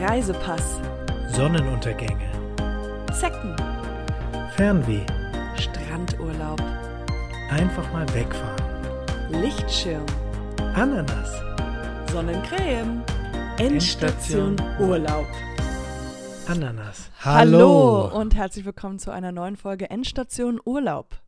Reisepass, Sonnenuntergänge, Zecken, Fernweh, Strandurlaub, einfach mal wegfahren, Lichtschirm, Ananas, Sonnencreme, Endstation. Urlaub. Ananas. Hallo und herzlich willkommen zu einer neuen Folge Endstation Urlaub.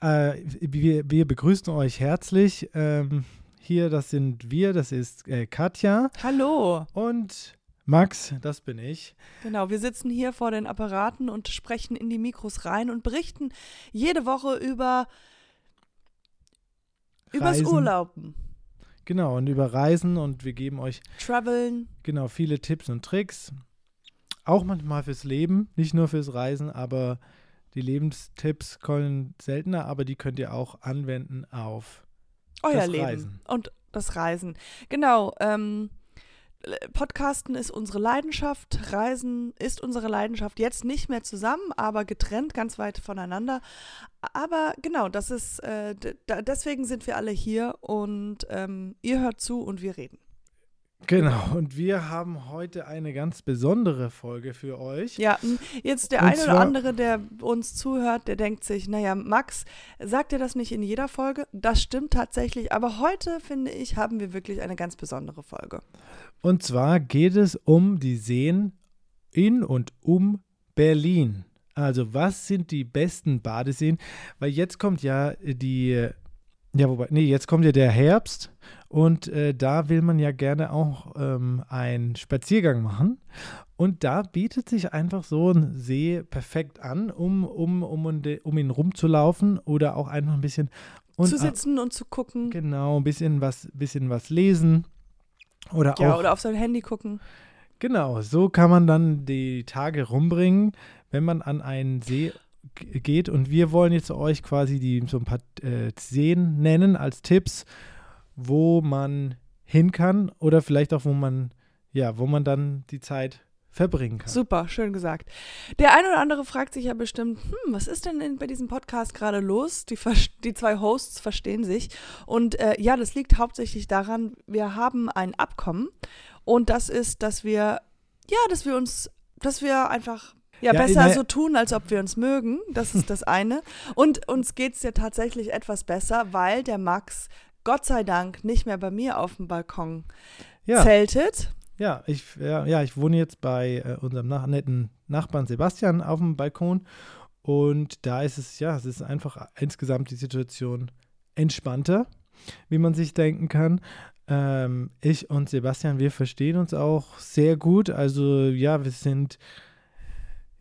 Äh, wir, wir begrüßen euch herzlich. Ähm, hier, das sind wir, das ist äh, Katja Hallo. und Max, das bin ich. Genau, wir sitzen hier vor den Apparaten und sprechen in die Mikros rein und berichten jede Woche über übers Reisen. Urlauben, Genau, und über Reisen und wir geben euch Traveln. genau viele Tipps und Tricks. Auch manchmal fürs Leben, nicht nur fürs Reisen, aber die Lebenstipps kommen seltener, aber die könnt ihr auch anwenden auf Euer Das Leben Reisen. und das Reisen. Genau. Ähm, Podcasten ist unsere Leidenschaft, Reisen ist unsere Leidenschaft. Jetzt nicht mehr zusammen, aber getrennt, ganz weit voneinander. Aber genau, das ist, äh, deswegen sind wir alle hier und ähm, ihr hört zu und wir reden. Genau, und wir haben heute eine ganz besondere Folge für euch. Ja, jetzt der Und eine oder andere, der uns zuhört, der denkt sich, naja, Max, sagt er das nicht in jeder Folge? Das stimmt tatsächlich, aber heute, finde ich, haben wir wirklich eine ganz besondere Folge. Und zwar geht es um die Seen in und um Berlin. Also, was sind die besten Badeseen? Weil jetzt kommt ja die, ja, wobei, nee, jetzt kommt ja der Herbst und äh, da will man ja gerne auch ähm, einen Spaziergang machen. Und da bietet sich einfach so ein See perfekt an, um, um, um, um ihn rumzulaufen oder auch einfach ein bisschen und, zu sitzen und zu gucken. Genau, ein bisschen was, bisschen was lesen. Oder Ja, auch oder auf sein Handy gucken. Genau, so kann man dann die Tage rumbringen, wenn man an einen See geht. Und wir wollen jetzt euch quasi die, so ein paar äh, Seen nennen als Tipps, wo man hin kann oder vielleicht auch, wo man, ja, wo man dann die Zeit verbringen kann. Super, schön gesagt. Der eine oder andere fragt sich ja bestimmt, hm, was ist denn in, bei diesem Podcast gerade los? Die, die zwei Hosts verstehen sich. Und äh, ja, das liegt hauptsächlich daran, wir haben ein Abkommen und das ist, dass wir, ja, dass wir uns, dass wir einfach ja, Ja, besser so tun, als ob wir uns mögen. Das ist das eine. Und uns geht es ja tatsächlich etwas besser, weil der Max, Gott sei Dank, nicht mehr bei mir auf dem Balkon Ja, zeltet. ja, ich, ja, ja, ich wohne jetzt bei äh, unserem nach netten Nachbarn Sebastian auf dem Balkon. Und da ist es, ja, es ist einfach insgesamt die Situation entspannter, wie man sich denken kann. Ähm, ich und Sebastian, wir verstehen uns auch sehr gut. Also ja, wir sind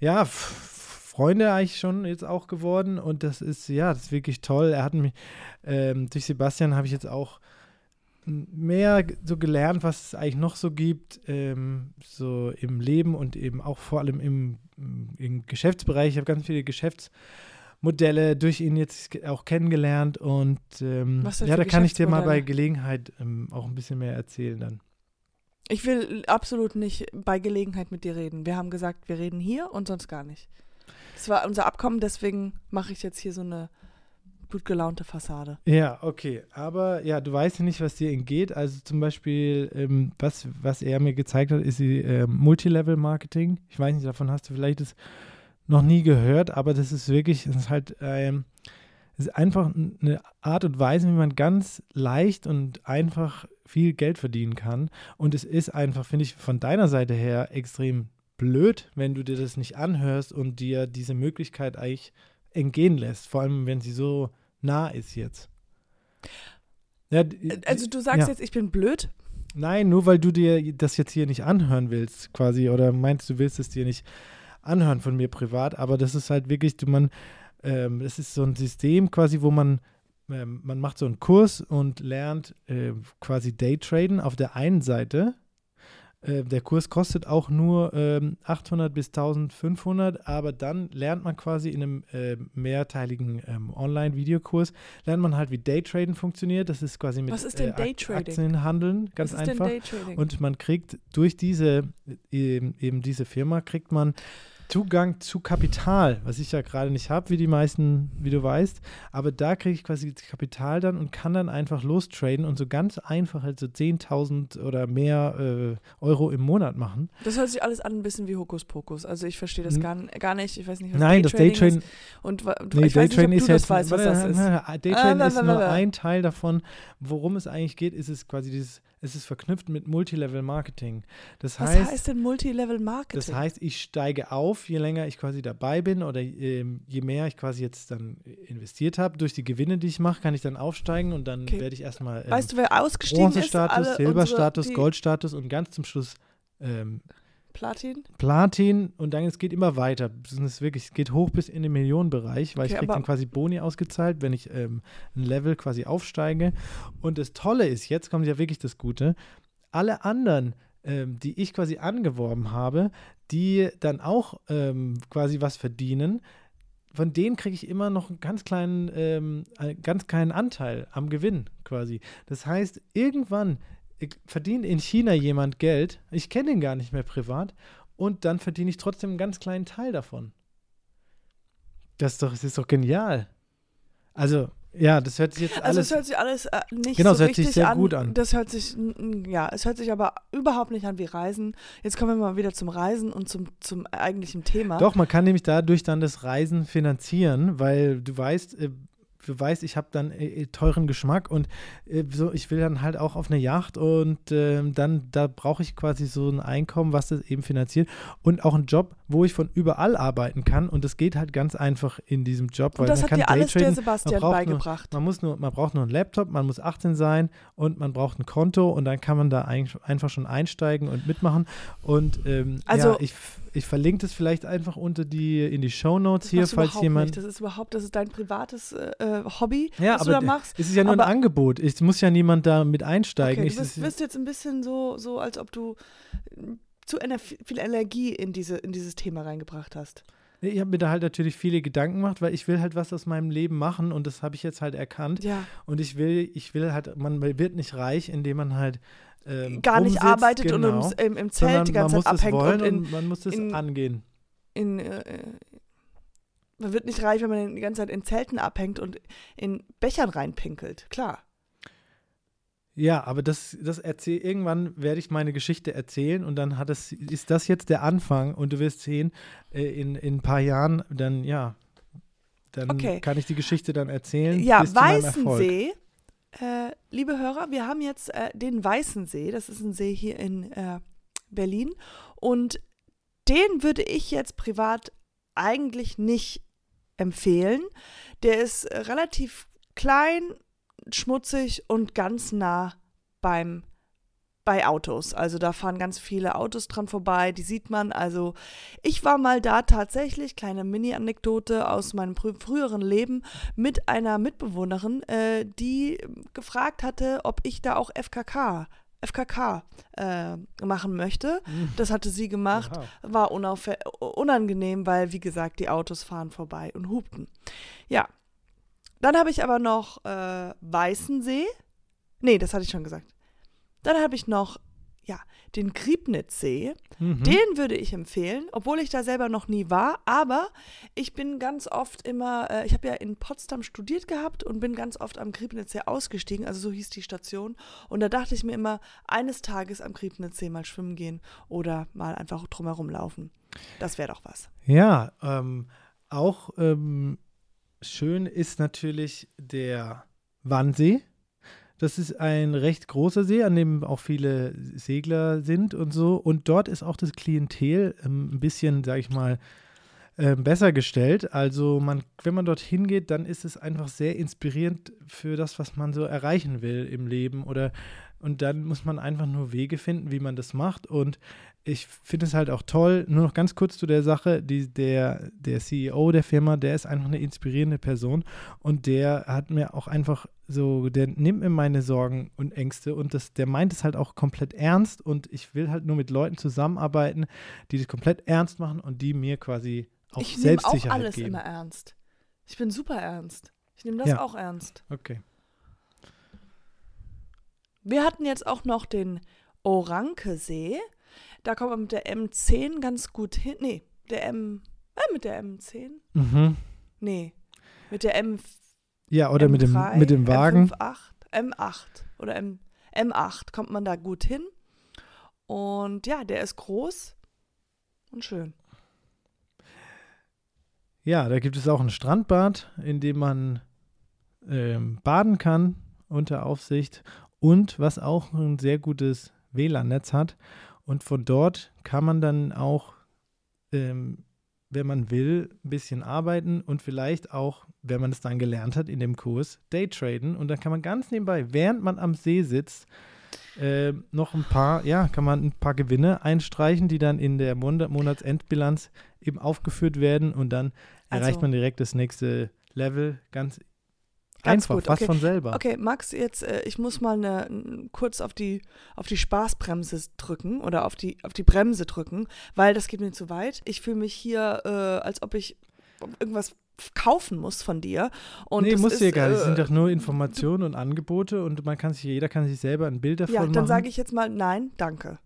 ja Freunde eigentlich schon jetzt auch geworden und das ist ja, das ist wirklich toll. Er hat mich ähm, durch Sebastian habe ich jetzt auch mehr so gelernt, was es eigentlich noch so gibt, ähm, so im Leben und eben auch vor allem im, im Geschäftsbereich. Ich habe ganz viele Geschäftsmodelle durch ihn jetzt auch kennengelernt und ähm, ja, da kann ich dir mal bei? Gelegenheit ähm, auch ein bisschen mehr erzählen dann. Ich will absolut nicht bei Gelegenheit mit dir reden. Wir haben gesagt, wir reden hier und sonst gar nicht. Das war unser Abkommen, deswegen mache ich jetzt hier so eine gut gelaunte Fassade. Ja, okay. Aber ja, du weißt ja nicht, was dir entgeht. Also zum Beispiel, ähm, was, was er mir gezeigt hat, ist die ähm, Multilevel-Marketing. Ich weiß nicht, davon hast du vielleicht das noch nie gehört, aber das ist wirklich, das ist halt, ähm, das ist einfach eine Art und Weise, wie man ganz leicht und einfach viel Geld verdienen kann. Und es ist einfach, finde ich, von deiner Seite her extrem blöd, wenn du dir das nicht anhörst und dir diese Möglichkeit eigentlich entgehen lässt. Vor allem, wenn sie so nah ist jetzt. Ja, d- Also du sagst ja. jetzt, ich bin blöd? Nein, nur weil du dir das jetzt hier nicht anhören willst, quasi, oder meinst, du willst es dir nicht anhören von mir privat, aber das ist halt wirklich, du, man, ähm, das ist so ein System quasi, wo man, ähm, man macht so einen Kurs und lernt äh, quasi Daytraden auf der einen Seite. Äh, der Kurs kostet auch nur ähm, 800 bis 1500, aber dann lernt man quasi in einem äh, mehrteiligen ähm, Online-Videokurs, lernt man halt, wie Daytraden funktioniert. Das ist quasi mit Was ist denn äh, Ak- Daytrading? Aktien handeln, ganz Was ist einfach. denn Daytrading? Und man kriegt durch diese, eben, eben diese Firma, kriegt man Zugang zu Kapital, was ich ja gerade nicht habe, wie die meisten, wie du weißt. Aber da kriege ich quasi Kapital dann und kann dann einfach lostraden und so ganz einfach halt so 10.000 oder mehr äh, Euro im Monat machen. Das hört sich alles an ein bisschen wie Hokuspokus. Also ich verstehe das N- gar, gar nicht. Ich weiß nicht, was Nein, das Daytrading Daytraden, ist. Und nee, ich weiß nicht, ob Daytraden du ist das jetzt, weißt, was das ist. Daytraden Ah, ist nur ein Teil davon. Worum es eigentlich geht, ist es quasi dieses, es ist verknüpft mit Multilevel Marketing. Das Was heißt, heißt denn Multilevel Marketing? Das heißt, ich steige auf, je länger ich quasi dabei bin oder ähm, je mehr ich quasi jetzt dann investiert habe. Durch die Gewinne, die ich mache, kann ich dann aufsteigen und dann Okay. werde ich erstmal ähm, weißt du, wer ausgestiegen ist? Bronzestatus, Silberstatus, Goldstatus und ganz zum Schluss ähm, Platin? Platin und dann es geht immer weiter. Es wirklich, es geht hoch bis in den Millionenbereich, weil Okay, ich kriege dann quasi Boni ausgezahlt, wenn ich ähm, ein Level quasi aufsteige. Und das Tolle ist, jetzt kommt ja wirklich das Gute, alle anderen, ähm, die ich quasi angeworben habe, die dann auch ähm, quasi was verdienen, von denen kriege ich immer noch einen ganz kleinen, ähm, ganz kleinen Anteil am Gewinn quasi. Das heißt, irgendwann verdient in China jemand Geld, ich kenne ihn gar nicht mehr privat, und dann verdiene ich trotzdem einen ganz kleinen Teil davon. Das ist doch, das ist doch genial. Also, ja, das hört sich jetzt Also alles. es hört sich alles äh, nicht Genau, so es hört sich sehr an. gut an. Das hört sich, ja, es hört sich aber überhaupt nicht an wie Reisen. Jetzt kommen wir mal wieder zum Reisen und zum, zum eigentlichen Thema. Doch, man kann nämlich dadurch dann das Reisen finanzieren, weil du weißt, äh, weißt, ich habe dann äh, teuren Geschmack und äh, so, ich will dann halt auch auf eine Yacht und ähm, dann, da brauche ich quasi so ein Einkommen, was das eben finanziert und auch einen Job, wo ich von überall arbeiten kann und das geht halt ganz einfach in diesem Job, weil und das man hat kann dir alles der Sebastian nur- beigebracht. man muss nur, man braucht nur einen Laptop, man muss 18 sein und man braucht ein Konto und dann kann man da ein, einfach schon einsteigen und mitmachen. Und ähm, Also- ja, ich, ich verlinke das vielleicht einfach unter die in die Show Notes Das hier, falls jemand. nicht. Das ist überhaupt, das ist dein privates äh, äh, Hobby, Ja, was aber du da machst. es ist ja nur aber- ein Angebot. Es muss ja niemand da mit einsteigen. Okay, Ich, du bist, wirst jetzt ein bisschen so, so als ob du äh, zu viel Energie in, diese, in dieses Thema reingebracht hast. ich habe mir da halt natürlich viele Gedanken gemacht, weil ich will halt was aus meinem Leben machen und das habe ich jetzt halt erkannt. Ja, Und ich will, ich will halt, man wird nicht reich, indem man halt ähm, gar nicht rumsitzt, arbeitet genau, und im, im, Zelt die ganze Zeit abhängt und in, und man muss es in- angehen. in äh, man wird nicht reich, wenn man die ganze Zeit in Zelten abhängt und in Bechern reinpinkelt. Klar. Ja, aber das, das erzähl, irgendwann werde ich meine Geschichte erzählen und dann hat es, ist das jetzt der Anfang und du wirst sehen, äh, in, in ein paar Jahren, dann ja, dann Okay. kann ich die Geschichte dann erzählen. Ja. Weißensee. Äh, liebe Hörer, wir haben jetzt äh, den Weißensee. Das ist ein See hier in äh, Berlin. Und den würde ich jetzt privat eigentlich nicht empfehlen. Der ist relativ klein, schmutzig und ganz nah beim bei Autos. Also da fahren ganz viele Autos dran vorbei, die sieht man. Also ich war mal da tatsächlich, kleine Mini-Anekdote aus meinem frü- früheren Leben, mit einer Mitbewohnerin, äh, die gefragt hatte, ob ich da auch FKK, FKK äh, machen möchte. Mhm. Das hatte sie gemacht Wow. war unangenehm, weil, wie gesagt, die Autos fahren vorbei und hupten. Ja. Dann habe ich aber noch äh, Weißensee. Nee, das hatte ich schon gesagt. Dann habe ich noch, ja, den Griebnitzsee. Mhm. Den würde ich empfehlen, obwohl ich da selber noch nie war. Aber ich bin ganz oft immer, äh, ich habe ja in Potsdam studiert gehabt und bin ganz oft am Griebnitzsee ausgestiegen. Also so hieß die Station. Und da dachte ich mir immer, eines Tages am Griebnitzsee mal schwimmen gehen oder mal einfach drumherum laufen. Das wäre doch was. Ja, ähm, auch ähm, schön ist natürlich der Wannsee. Das ist ein recht großer See, an dem auch viele Segler sind und so. Und dort ist auch das Klientel ähm, ein bisschen, sag ich mal, ähm, besser gestellt. Also man, wenn man dorthin geht, dann ist es einfach sehr inspirierend für das, was man so erreichen will im Leben. Oder und dann muss man einfach nur Wege finden, wie man das macht. Und ich finde es halt auch toll, nur noch ganz kurz zu der Sache, die, der, der CEO der Firma, der ist einfach eine inspirierende Person und der hat mir auch einfach so, der nimmt mir meine Sorgen und Ängste und das, der meint es halt auch komplett ernst und ich will halt nur mit Leuten zusammenarbeiten, die das komplett ernst machen und die mir quasi auch ich nehme auch alles geben. immer ernst. Ich bin super ernst. Ich nehme das Ja. auch ernst. Okay. Wir hatten jetzt auch noch den Orankesee. Da kommt man mit der M10 ganz gut hin. Nee, der M, äh, mit der M10? Mhm. Nee, mit der M, Ja, oder mit dem, M3, mit dem Wagen. M58, M8 oder M, M8 kommt man da gut hin. Und ja, der ist groß und schön. Ja, da gibt es auch ein Strandbad, in dem man ähm, baden kann unter Aufsicht und was auch ein sehr gutes WLAN-Netz hat. Und von dort kann man dann auch, ähm, wenn man will, ein bisschen arbeiten und vielleicht auch, wenn man es dann gelernt hat in dem Kurs, Daytraden. Und dann kann man ganz nebenbei, während man am See sitzt, äh, noch ein paar, ja, kann man ein paar Gewinne einstreichen, die dann in der Monat Monatsendbilanz eben aufgeführt werden und dann Also- erreicht man direkt das nächste Level ganz, Ganz einfach, gut, fast okay. von selber. Okay, Max, jetzt, äh, ich muss mal ne, kurz auf die, auf die Spaßbremse drücken oder auf die, auf die Bremse drücken, weil das geht mir zu weit. Ich fühle mich hier, äh, als ob ich irgendwas kaufen muss von dir. Und nee, muss dir egal. Das äh, sind doch nur Informationen und Angebote und man kann sich, jeder kann sich selber ein Bild davon Ja, machen. dann sage ich jetzt mal nein, danke.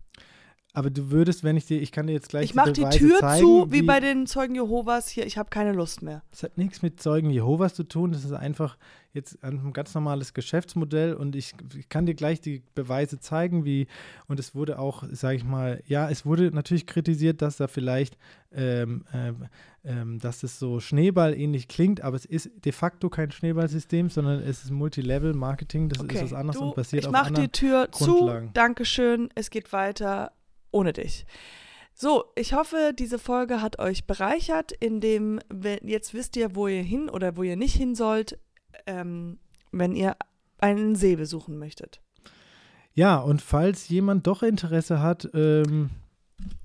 Aber du würdest, wenn ich dir, ich kann dir jetzt gleich Ich mache die Tür zeigen, zu, wie bei den Zeugen Jehovas. Hier, ich habe keine Lust mehr. Das hat nichts mit Zeugen Jehovas zu tun. Das ist einfach jetzt ein ganz normales Geschäftsmodell und ich, ich kann dir gleich die Beweise zeigen, wie und es wurde auch, sage ich mal, ja, es wurde natürlich kritisiert, dass da vielleicht, ähm, ähm, ähm, dass es so Schneeball-ähnlich klingt, aber es ist de facto kein Schneeballsystem, sondern es ist Multilevel-Marketing. Das ist was anderes du, und basiert ich auf mache anderen. die Tür Grundlagen. zu. Dankeschön. Es geht weiter ohne dich. So, ich hoffe, diese Folge hat euch bereichert, indem jetzt wisst ihr, wo ihr hin oder wo ihr nicht hin sollt, ähm, wenn ihr einen See besuchen möchtet. Ja, und falls jemand doch Interesse hat, ähm,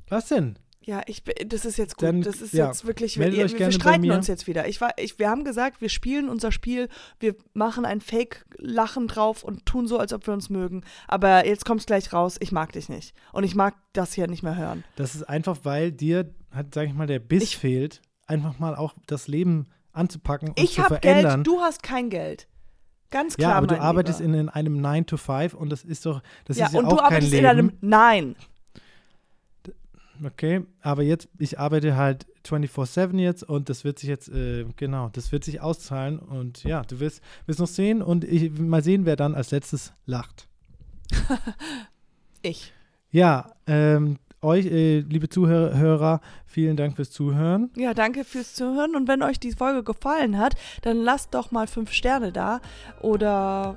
was denn? Ja, ich, das ist jetzt gut. Dann, das ist ja, jetzt wirklich. Wir, wir, wir streiten uns jetzt wieder. Ich, war, ich, wir haben gesagt, wir spielen unser Spiel, wir machen ein Fake-Lachen drauf und tun so, als ob wir uns mögen. Aber jetzt kommt es gleich raus, ich mag dich nicht. Und ich mag das hier nicht mehr hören. Das ist einfach, weil dir, hat, sag ich mal, der Biss Ich- fehlt, einfach mal auch das Leben anzupacken und ich zu verändern. Geld, du hast kein Geld. Ganz klar. ja, aber du arbeitest in, in einem 9 to 5 und das ist doch, das ja, ist ja und auch du kein arbeitest Leben. in einem Nein. Okay, aber jetzt, ich arbeite halt 24-7 jetzt und das wird sich jetzt, äh, genau, das wird sich auszahlen und ja, du wirst, wirst noch sehen und ich, mal sehen, wer dann als letztes lacht. Ich. Ja, ähm, euch, äh, liebe Zuhörer, Hörer, vielen Dank fürs Zuhören. Ja, danke fürs Zuhören. Und wenn euch die Folge gefallen hat, dann lasst doch mal fünf Sterne da oder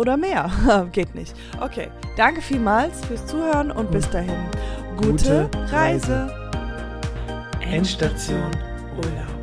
oder mehr. Geht nicht. Okay. Danke vielmals fürs Zuhören und bis dahin. Gute. Reise. Endstation Urlaub.